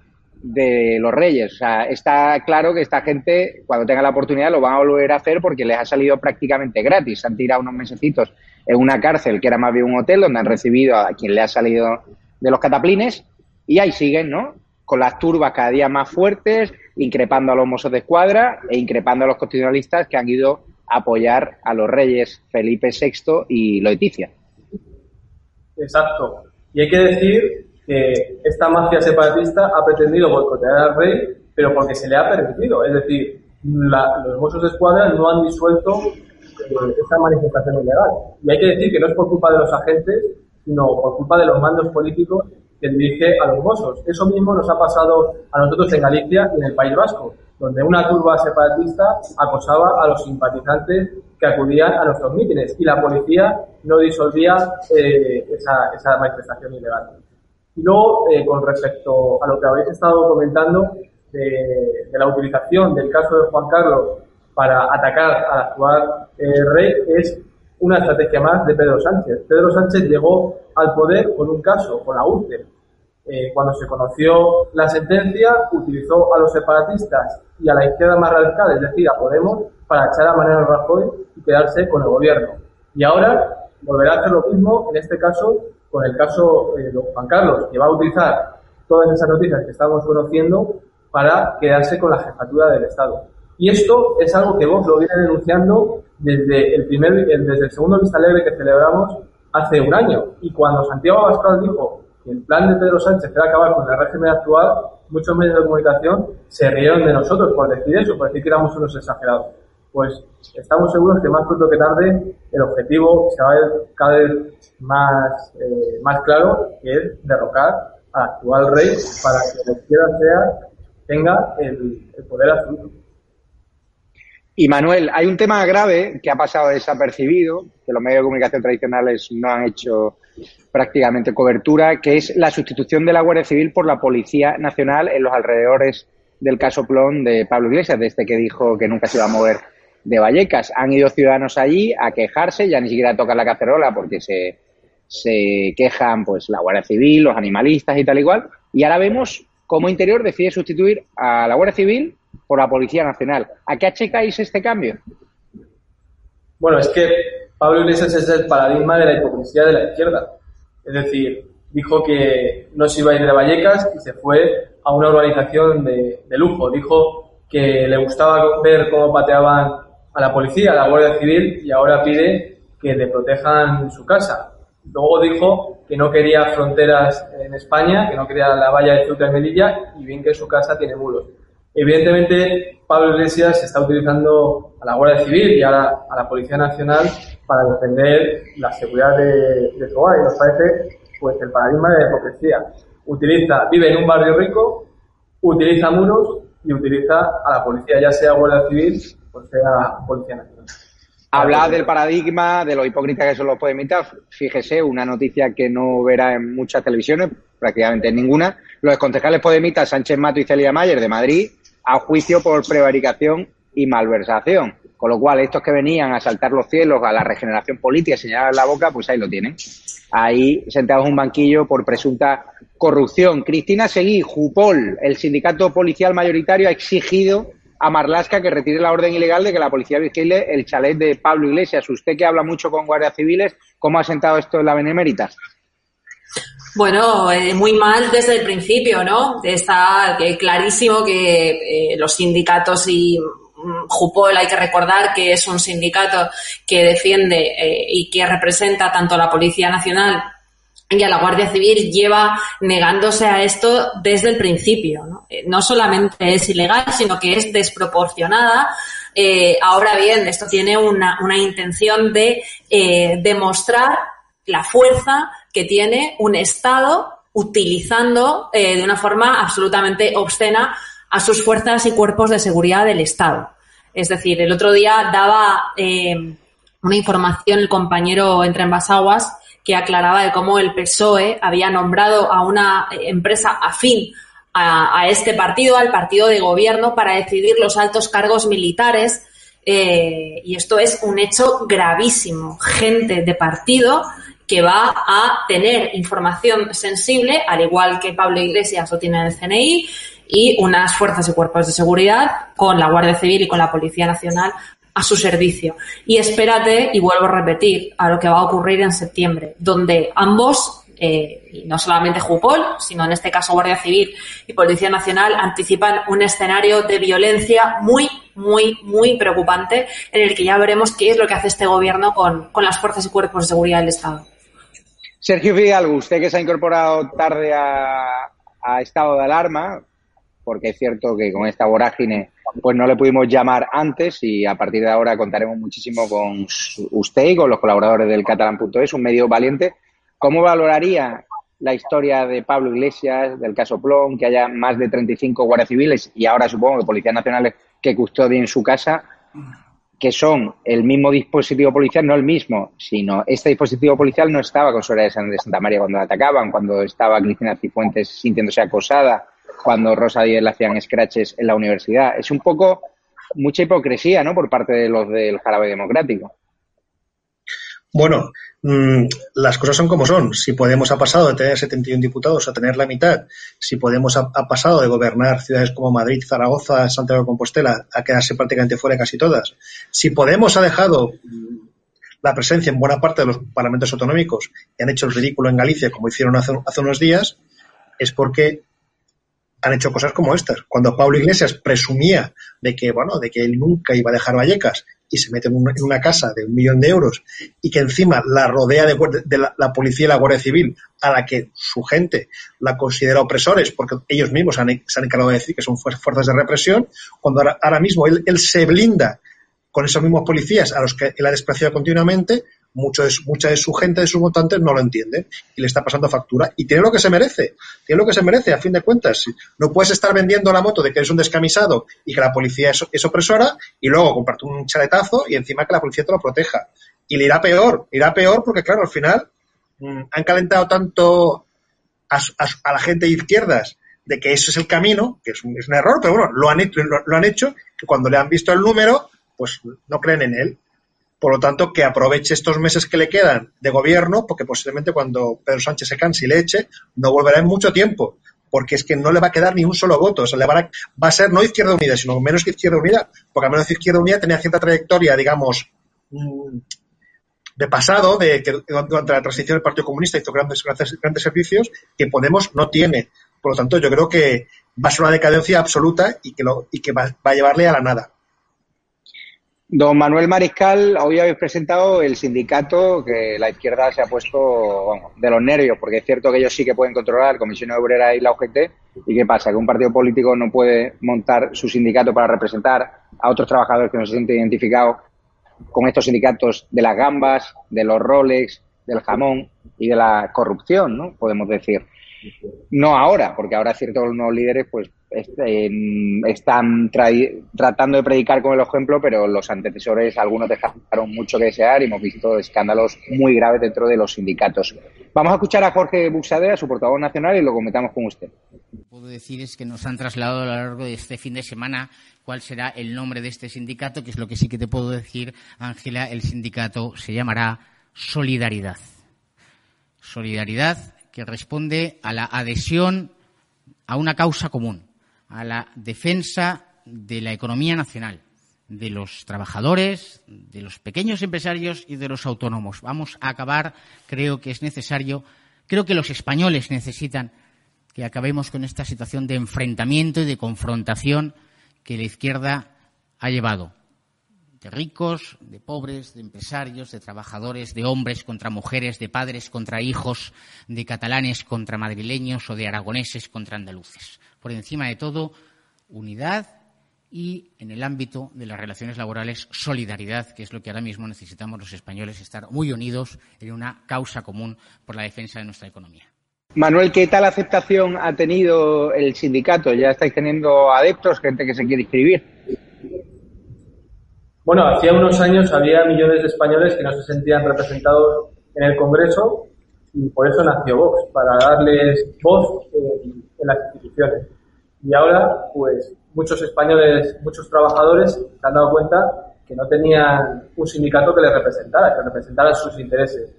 de los reyes. O sea, está claro que esta gente, cuando tenga la oportunidad, lo van a volver a hacer porque les ha salido prácticamente gratis. Han tirado unos mesecitos en una cárcel que era más bien un hotel donde han recibido a quien le ha salido de los cataplines y ahí siguen, ¿no? Con las turbas cada día más fuertes, increpando a los mozos de escuadra e increpando a los constitucionalistas que han ido a apoyar a los reyes Felipe VI y Leticia. Exacto. Y hay que decir que esta mafia separatista ha pretendido boicotear al rey, pero porque se le ha permitido. Es decir, los Mossos de Escuadra no han disuelto eh, esta manifestación ilegal. Y hay que decir que no es por culpa de los agentes, sino por culpa de los mandos políticos que dirige a los Mossos. Eso mismo nos ha pasado a nosotros en Galicia y en el País Vasco, donde una turba separatista acosaba a los simpatizantes que acudían a nuestros mítines y la policía no disolvía eh, esa, esa, manifestación ilegal. Y luego, eh, con respecto a lo que habéis estado comentando de, de, la utilización del caso de Juan Carlos para atacar al actual eh, rey, es una estrategia más de Pedro Sánchez. Pedro Sánchez llegó al poder con un caso, con la UCE. Eh, cuando se conoció la sentencia, utilizó a los separatistas y a la izquierda más radical, es decir, a Podemos, para echar a Mariano Rajoy y quedarse con el gobierno. Y ahora volverá a hacer lo mismo, en este caso, con el caso eh, de Juan Carlos, que va a utilizar todas esas noticias que estamos conociendo para quedarse con la jefatura del Estado. Y esto es algo que vos lo viene denunciando desde el primer, desde el segundo Vista Alegre que celebramos hace un año. Y cuando Santiago Abascal dijo que el plan de Pedro Sánchez era acabar con el régimen actual, muchos medios de comunicación se rieron de nosotros por decir eso, por decir que éramos unos exagerados. Pues estamos seguros que más pronto que tarde el objetivo se va a ver cada vez más, eh, más claro, que es derrocar al actual rey para que la izquierda sea, tenga el, poder absoluto. Y Manuel, hay un tema grave que ha pasado desapercibido, que los medios de comunicación tradicionales no han hecho prácticamente cobertura, que es la sustitución de la Guardia Civil por la Policía Nacional en los alrededores del caso Plon de Pablo Iglesias, desde que dijo que nunca se iba a mover de Vallecas. Han ido ciudadanos allí a quejarse, ya ni siquiera tocan la cacerola porque se, se quejan pues la Guardia Civil, los animalistas y tal igual. Y ahora vemos cómo Interior decide sustituir a la Guardia Civil por la Policía Nacional. ¿A qué achecáis este cambio? Bueno, es que Pablo Iglesias es el paradigma de la hipocresía de la izquierda. Es decir, dijo que no se iba a ir de Vallecas y se fue a una organización de, de lujo. Dijo que le gustaba ver cómo pateaban a la policía, a la Guardia Civil y ahora pide que le protejan su casa. Luego dijo que no quería fronteras en España, que no quería la valla de Ceuta y Melilla y bien que su casa tiene muros. Evidentemente, Pablo Iglesias está utilizando a la Guardia Civil y a la, Policía Nacional para defender la seguridad de, de su hogar y nos parece pues el paradigma de la hipocresía. Utiliza, vive en un barrio rico, utiliza muros y utiliza a la policía, ya sea Guardia Civil sea Policía Nacional. Habla del paradigma, de lo hipócrita que son los podemitas. Fíjese, una noticia que no verá en muchas televisiones, prácticamente en ninguna. Los concejales podemitas Sánchez Mato y Celia Mayer de Madrid a juicio por prevaricación y malversación. Con lo cual, estos que venían a saltar los cielos a la regeneración política señalar la boca, pues ahí lo tienen. Ahí sentados en un banquillo por presunta corrupción. Cristina Seguí, Jupol, el sindicato policial mayoritario, ha exigido a Marlasca que retire la orden ilegal de que la policía vigile el chalet de Pablo Iglesias. Usted que habla mucho con guardias civiles, ¿cómo ha sentado esto en la Benemérita? Bueno, eh, muy mal desde el principio, ¿no? Está eh, clarísimo que eh, los sindicatos y mm, Jupol hay que recordar que es un sindicato que defiende y que representa tanto a la Policía Nacional y a la Guardia Civil lleva negándose a esto desde el principio. No, no solamente es ilegal, sino que es desproporcionada. ahora bien, esto tiene una, una intención de demostrar la fuerza que tiene un Estado utilizando eh, de una forma absolutamente obscena a sus fuerzas y cuerpos de seguridad del Estado. Es decir, el otro día daba eh, una información el compañero Entre Envasaguas que aclaraba de cómo el PSOE había nombrado a una empresa afín a, a este partido, al partido de gobierno, para decidir los altos cargos militares. Eh, y esto es un hecho gravísimo. Gente de partido que va a tener información sensible, al igual que Pablo Iglesias lo tiene en el CNI, y unas fuerzas y cuerpos de seguridad con la Guardia Civil y con la Policía Nacional a su servicio. Y espérate, y vuelvo a repetir, a lo que va a ocurrir en septiembre, donde ambos, eh, y no solamente Jupol, sino en este caso Guardia Civil y Policía Nacional, anticipan un escenario de violencia muy, muy, muy preocupante, en el que ya veremos qué es lo que hace este gobierno con, con las fuerzas y cuerpos de seguridad del Estado. Sergio Fidalgo, usted que se ha incorporado tarde a, a estado de alarma, porque es cierto que con esta vorágine pues no le pudimos llamar antes y a partir de ahora contaremos muchísimo con usted y con los colaboradores del catalán.es, un medio valiente. ¿Cómo valoraría la historia de Pablo Iglesias, del caso Plon, que haya más de 35 guardias civiles y ahora supongo que policías nacionales que custodien su casa, que son el mismo dispositivo policial, no el mismo, sino este dispositivo policial no estaba con Soraya de Santa María cuando la atacaban, cuando estaba Cristina Cifuentes sintiéndose acosada, cuando Rosa Díez le hacían scratches en la universidad. Es un poco mucha hipocresía, ¿no?, por parte de los del jarabe democrático. Bueno, mmm, las cosas son como son. Si Podemos ha pasado de tener 71 diputados a tener la mitad, si Podemos ha, pasado de gobernar ciudades como Madrid, Zaragoza, Santiago de Compostela a quedarse prácticamente fuera de casi todas, si Podemos ha dejado la presencia en buena parte de los parlamentos autonómicos y han hecho el ridículo en Galicia, como hicieron hace unos días, es porque han hecho cosas como estas. Cuando Pablo Iglesias presumía de que, bueno, de que él nunca iba a dejar Vallecas y se mete en una, casa de un millón de euros y que encima la rodea de, de la, policía y la Guardia Civil, a la que su gente la considera opresores, porque ellos mismos han, se han encargado de decir que son fuerzas de represión, cuando ahora, ahora mismo él, él, se blinda con esos mismos policías a los que él ha despreciado continuamente, mucho de, mucha de su gente, de sus votantes, no lo entienden y le está pasando factura. Y tiene lo que se merece, tiene lo que se merece, a fin de cuentas. No puedes estar vendiendo la moto de que eres un descamisado y que la policía es, es opresora y luego comprarte un chaletazo y encima que la policía te lo proteja. Y le irá peor, irá peor porque, claro, al final mmm, han calentado tanto a, a, la gente de izquierdas de que eso es el camino, que es un, es un error, pero bueno, lo han, hecho, lo han hecho, que cuando le han visto el número, pues no creen en él. Por lo tanto, que aproveche estos meses que le quedan de gobierno, porque posiblemente cuando Pedro Sánchez se canse y le eche, no volverá en mucho tiempo, porque es que no le va a quedar ni un solo voto. O sea, le va a, va a ser no Izquierda Unida, sino menos que Izquierda Unida, porque al menos Izquierda Unida tenía cierta trayectoria, digamos, mmm, de pasado, de que durante la transición del Partido Comunista hizo grandes, grandes, grandes servicios, que Podemos no tiene. Por lo tanto, yo creo que va a ser una decadencia absoluta y que, lo, y que va a llevarle a la nada. Don Manuel Mariscal, hoy habéis presentado el sindicato que la izquierda se ha puesto de los nervios, porque es cierto que ellos sí que pueden controlar Comisión Obrera y la UGT. ¿Y qué pasa? Que un partido político no puede montar su sindicato para representar a otros trabajadores que no se sienten identificados con estos sindicatos de las gambas, de los Rolex, del jamón y de la corrupción, ¿no? Podemos decir. No ahora, porque ahora ciertos nuevos líderes pues este, están tratando de predicar con el ejemplo, pero los antecesores, algunos dejaron mucho que desear y hemos visto escándalos muy graves dentro de los sindicatos. Vamos a escuchar a Jorge Buxadea, su portavoz nacional, y lo comentamos con usted. Lo que puedo decir es que nos han trasladado a lo largo de este fin de semana cuál será el nombre de este sindicato, que es lo que sí que te puedo decir, Ángela, el sindicato se llamará Solidaridad. Solidaridad que responde a la adhesión a una causa común, a la defensa de la economía nacional, de los trabajadores, de los pequeños empresarios y de los autónomos. Vamos a acabar, creo que es necesario, creo que los españoles necesitan que acabemos con esta situación de enfrentamiento y de confrontación que la izquierda ha llevado de ricos, de pobres, de empresarios, de trabajadores, de hombres contra mujeres, de padres contra hijos, de catalanes contra madrileños o de aragoneses contra andaluces. Por encima de todo, unidad y, en el ámbito de las relaciones laborales, solidaridad, que es lo que ahora mismo necesitamos los españoles, estar muy unidos en una causa común por la defensa de nuestra economía. Manuel, ¿qué tal aceptación ha tenido el sindicato? ¿Ya estáis teniendo adeptos, gente que se quiere inscribir? Bueno, hacía unos años había millones de españoles que no se sentían representados en el Congreso y por eso nació Vox, para darles voz en, las instituciones. Y ahora, pues, muchos españoles, muchos trabajadores se han dado cuenta que no tenían un sindicato que les representara, que representara sus intereses.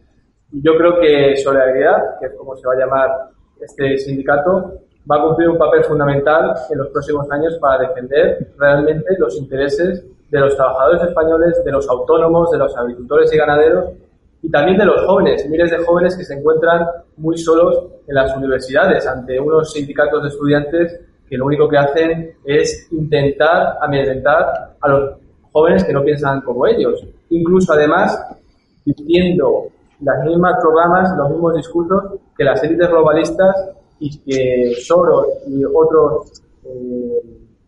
Y yo creo que Solidaridad, que es como se va a llamar este sindicato, va a cumplir un papel fundamental en los próximos años para defender realmente los intereses de los trabajadores españoles, de los autónomos, de los agricultores y ganaderos y también de los jóvenes, miles de jóvenes que se encuentran muy solos en las universidades ante unos sindicatos de estudiantes que lo único que hacen es intentar amedrentar a los jóvenes que no piensan como ellos. Incluso además diciendo las mismas programas, los mismos discursos que las élites globalistas y que Soros y otros eh,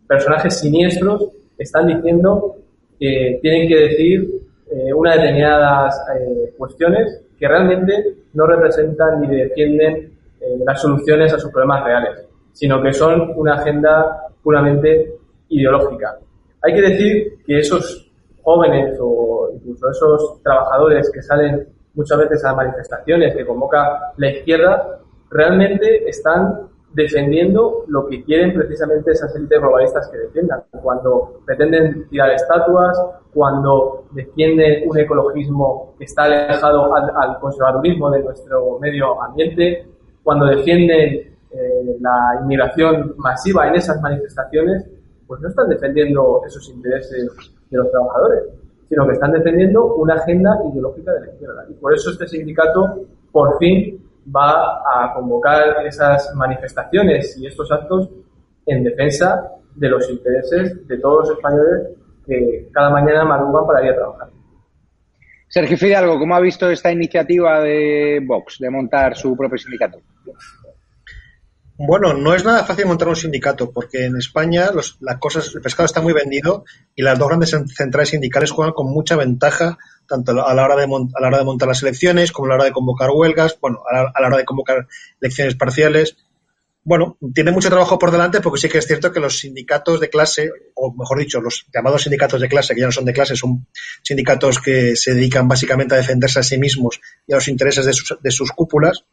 personajes siniestros están diciendo que tienen que decir eh, unas determinadas eh, cuestiones que realmente no representan ni defienden eh, las soluciones a sus problemas reales, sino que son una agenda puramente ideológica. Hay que decir que esos jóvenes o incluso esos trabajadores que salen muchas veces a manifestaciones que convoca la izquierda, realmente están defendiendo lo que quieren precisamente esas élites globalistas que defiendan. Cuando pretenden tirar estatuas, cuando defienden un ecologismo que está alejado al, conservadurismo de nuestro medio ambiente, cuando defienden eh, la inmigración masiva en esas manifestaciones, pues no están defendiendo esos intereses de los trabajadores, sino que están defendiendo una agenda ideológica de la izquierda. Y por eso este sindicato, por fin, va a convocar esas manifestaciones y estos actos en defensa de los intereses de todos los españoles que cada mañana madrugan para ir a trabajar. Sergio Fidalgo, ¿cómo ha visto esta iniciativa de Vox de montar su propio sindicato? Bueno, no es nada fácil montar un sindicato porque en España los, la el pescado está muy vendido y las dos grandes centrales sindicales juegan con mucha ventaja tanto a la hora de, a la hora de montar las elecciones como a la hora de convocar huelgas, bueno, a la, hora de convocar elecciones parciales. Bueno, tiene mucho trabajo por delante porque sí que es cierto que los sindicatos de clase, o mejor dicho, los llamados sindicatos de clase, que ya no son de clase, son sindicatos que se dedican básicamente a defenderse a sí mismos y a los intereses de sus, de sus cúpulas,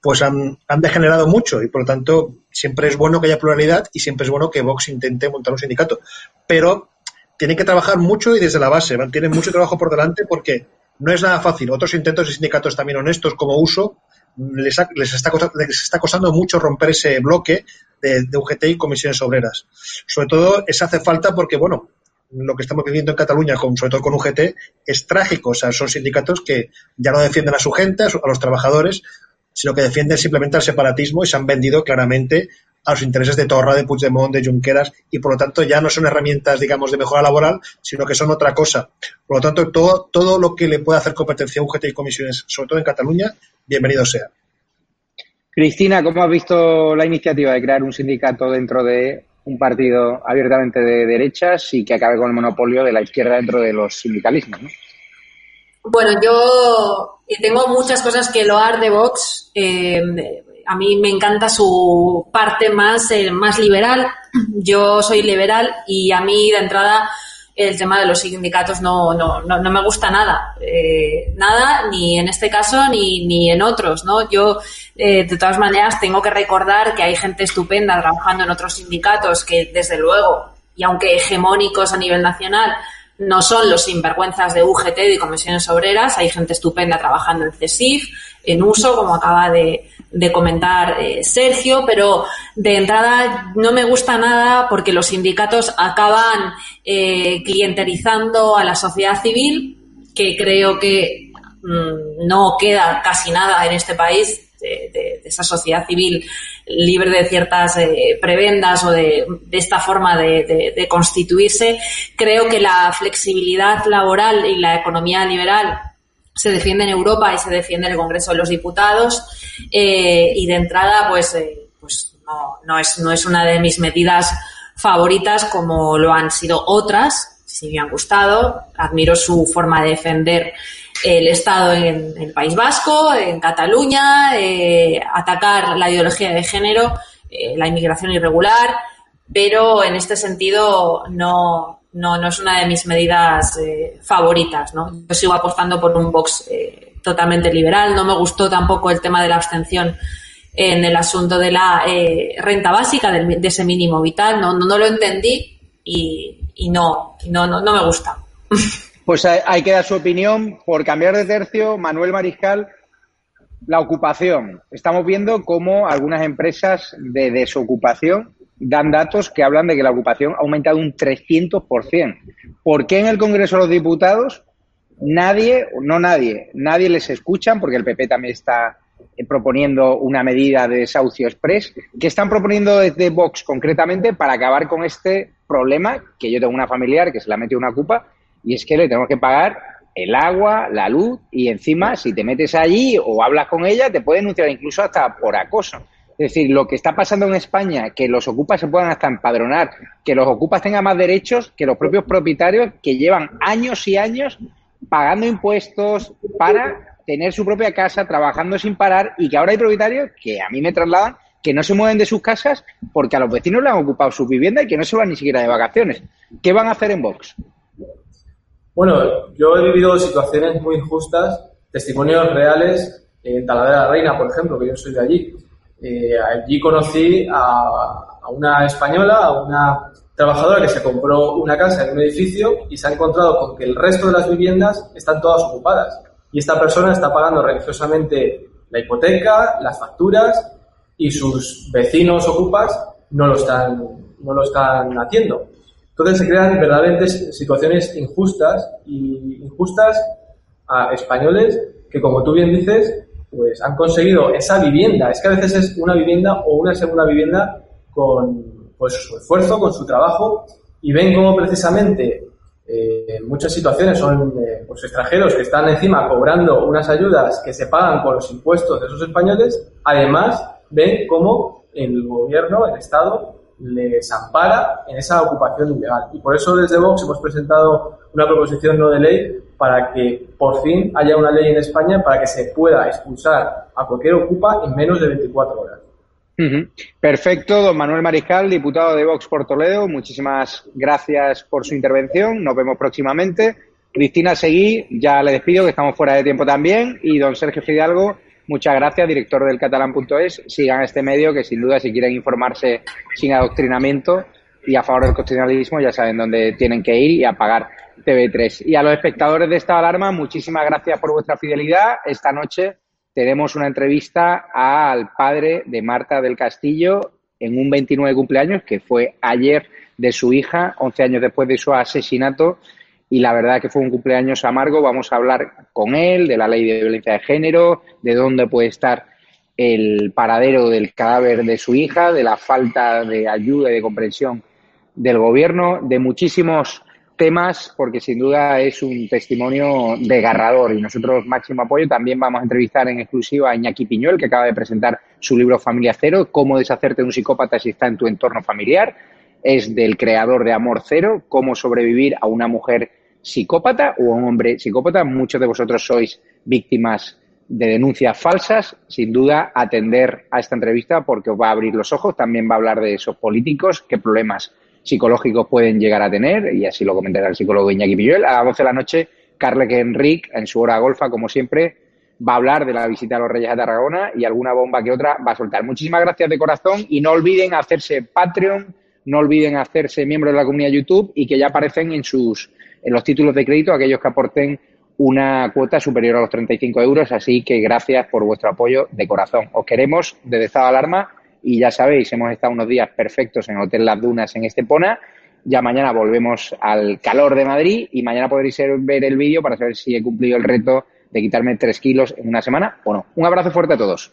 pues han, degenerado mucho y por lo tanto siempre es bueno que haya pluralidad y siempre es bueno que Vox intente montar un sindicato. Pero tienen que trabajar mucho y desde la base, tienen mucho trabajo por delante porque no es nada fácil. Otros intentos de sindicatos también honestos como uso les, les, está, les está costando mucho romper ese bloque de, de, UGT y comisiones obreras. Sobre todo, eso hace falta porque, bueno, lo que estamos viviendo en Cataluña, con, sobre todo con UGT, es trágico. O sea, son sindicatos que ya no defienden a su gente, a los trabajadores, sino que defienden simplemente el separatismo y se han vendido claramente a los intereses de Torra, de Puigdemont, de Junqueras, y por lo tanto ya no son herramientas, digamos, de mejora laboral, sino que son otra cosa. Por lo tanto, todo, todo lo que le pueda hacer competencia a UGT y comisiones, sobre todo en Cataluña, bienvenido sea. Cristina, ¿cómo has visto la iniciativa de crear un sindicato dentro de un partido abiertamente de derechas y que acabe con el monopolio de la izquierda dentro de los sindicalismos? Bueno, yo tengo muchas cosas que loar de Vox. Eh, a mí me encanta su parte más, eh, más liberal. Yo soy liberal y a mí de entrada el tema de los sindicatos no, no, no, me gusta nada. Eh, nada, ni en este caso ni, ni en otros, ¿no? Yo, de todas maneras, tengo que recordar que hay gente estupenda trabajando en otros sindicatos que, desde luego, y aunque hegemónicos a nivel nacional, no son los sinvergüenzas de UGT y comisiones obreras, hay gente estupenda trabajando en CESIF, en uso, como acaba de, comentar eh, Sergio, pero de entrada no me gusta nada porque los sindicatos acaban eh, clientelizando a la sociedad civil, que creo que mm, no queda casi nada en este país de, esa sociedad civil libre de ciertas eh, prebendas o de, esta forma de, constituirse, creo que la flexibilidad laboral y la economía liberal se defiende en Europa y se defiende en el Congreso de los Diputados eh, y de entrada pues, eh, pues no, es, no es una de mis medidas favoritas como lo han sido otras, si me han gustado, admiro su forma de defender el Estado en, el País Vasco, en Cataluña, eh, atacar la ideología de género, la inmigración irregular, pero en este sentido no, no, no es una de mis medidas eh, favoritas. ¿no? Yo sigo apostando por un Vox totalmente liberal. No me gustó tampoco el tema de la abstención en el asunto de la renta básica, de, ese mínimo vital. No, no, lo entendí y, y no, no, no, no me gusta. Pues hay que dar su opinión. Por cambiar de tercio, Manuel Mariscal, la ocupación. Estamos viendo cómo algunas empresas de desocupación dan datos que hablan de que la ocupación ha aumentado un 300%. ¿Por qué en el Congreso de los Diputados nadie, no nadie, nadie les escuchan, porque el PP también está proponiendo una medida de desahucio express, ¿Qué están proponiendo desde Vox concretamente para acabar con este problema, que yo tengo una familiar que se la metió una cupa y es que le tenemos que pagar el agua, la luz y encima si te metes allí o hablas con ella te puede denunciar incluso hasta por acoso. Es decir, lo que está pasando en España, que los ocupas se puedan hasta empadronar, que los ocupas tengan más derechos que los propios propietarios que llevan años y años pagando impuestos para tener su propia casa, trabajando sin parar y que ahora hay propietarios que a mí me trasladan que no se mueven de sus casas porque a los vecinos le han ocupado su vivienda y que no se van ni siquiera de vacaciones. ¿Qué van a hacer en Vox? Bueno, yo he vivido situaciones muy injustas, testimonios reales en Talavera de la Reina, por ejemplo, que yo soy de allí. Eh, allí conocí a, una española, a una trabajadora que se compró una casa en un edificio y se ha encontrado con que el resto de las viviendas están todas ocupadas. Y esta persona está pagando religiosamente la hipoteca, las facturas y sus vecinos ocupas no lo están, no lo están haciendo. Entonces se crean verdaderamente situaciones injustas y injustas a españoles que, como tú bien dices, pues han conseguido esa vivienda. Es que a veces es una vivienda o una segunda vivienda con pues, su esfuerzo, con su trabajo, y ven como precisamente eh, muchas situaciones son eh, pues, extranjeros que están encima cobrando unas ayudas que se pagan con los impuestos de esos españoles, además ven cómo el gobierno, el Estado, les ampara en esa ocupación ilegal. Y por eso desde Vox hemos presentado una proposición no de ley para que por fin haya una ley en España para que se pueda expulsar a cualquier ocupa en menos de 24 horas. Perfecto, don Manuel Mariscal, diputado de Vox por Toledo, muchísimas gracias por su intervención, nos vemos próximamente. Cristina Seguí, ya le despido, que estamos fuera de tiempo también, y don Sergio Fidalgo, Muchas gracias, director del catalán.es. Sigan este medio que sin duda si quieren informarse sin adoctrinamiento y a favor del constitucionalismo ya saben dónde tienen que ir y apagar TV3. Y a los espectadores de esta alarma, muchísimas gracias por vuestra fidelidad. Esta noche tenemos una entrevista al padre de Marta del Castillo en un 29 cumpleaños que fue ayer de su hija, 11 años después de su asesinato y la verdad que fue un cumpleaños amargo. Vamos a hablar con él de la ley de violencia de género, de dónde puede estar el paradero del cadáver de su hija, de la falta de ayuda y de comprensión del gobierno, de muchísimos temas, porque sin duda es un testimonio desgarrador y nosotros máximo apoyo. También vamos a entrevistar en exclusiva a Iñaki Piñuel, que acaba de presentar su libro Familia Cero, cómo deshacerte de un psicópata si está en tu entorno familiar. Es del creador de Amor Cero, cómo sobrevivir a una mujer psicópata o un hombre psicópata. Muchos de vosotros sois víctimas de denuncias falsas. Sin duda, atender a esta entrevista porque os va a abrir los ojos. También va a hablar de esos políticos, qué problemas psicológicos pueden llegar a tener, y así lo comentará el psicólogo Iñaki Pilluel. A las 12 de la noche, Carleque Enric, en su hora golfa, como siempre, va a hablar de la visita a los Reyes de Tarragona y alguna bomba que otra va a soltar. Muchísimas gracias de corazón y no olviden hacerse Patreon, no olviden hacerse miembro de la comunidad YouTube y que ya aparecen en sus en los títulos de crédito aquellos que aporten una cuota superior a los 35 euros. Así que gracias por vuestro apoyo de corazón. Os queremos desde Estado Alarma y ya sabéis, hemos estado unos días perfectos en Hotel Las Dunas en Estepona. Ya mañana volvemos al calor de Madrid y mañana podréis ver el vídeo para saber si he cumplido el reto de quitarme tres kilos en una semana o no. Un abrazo fuerte a todos.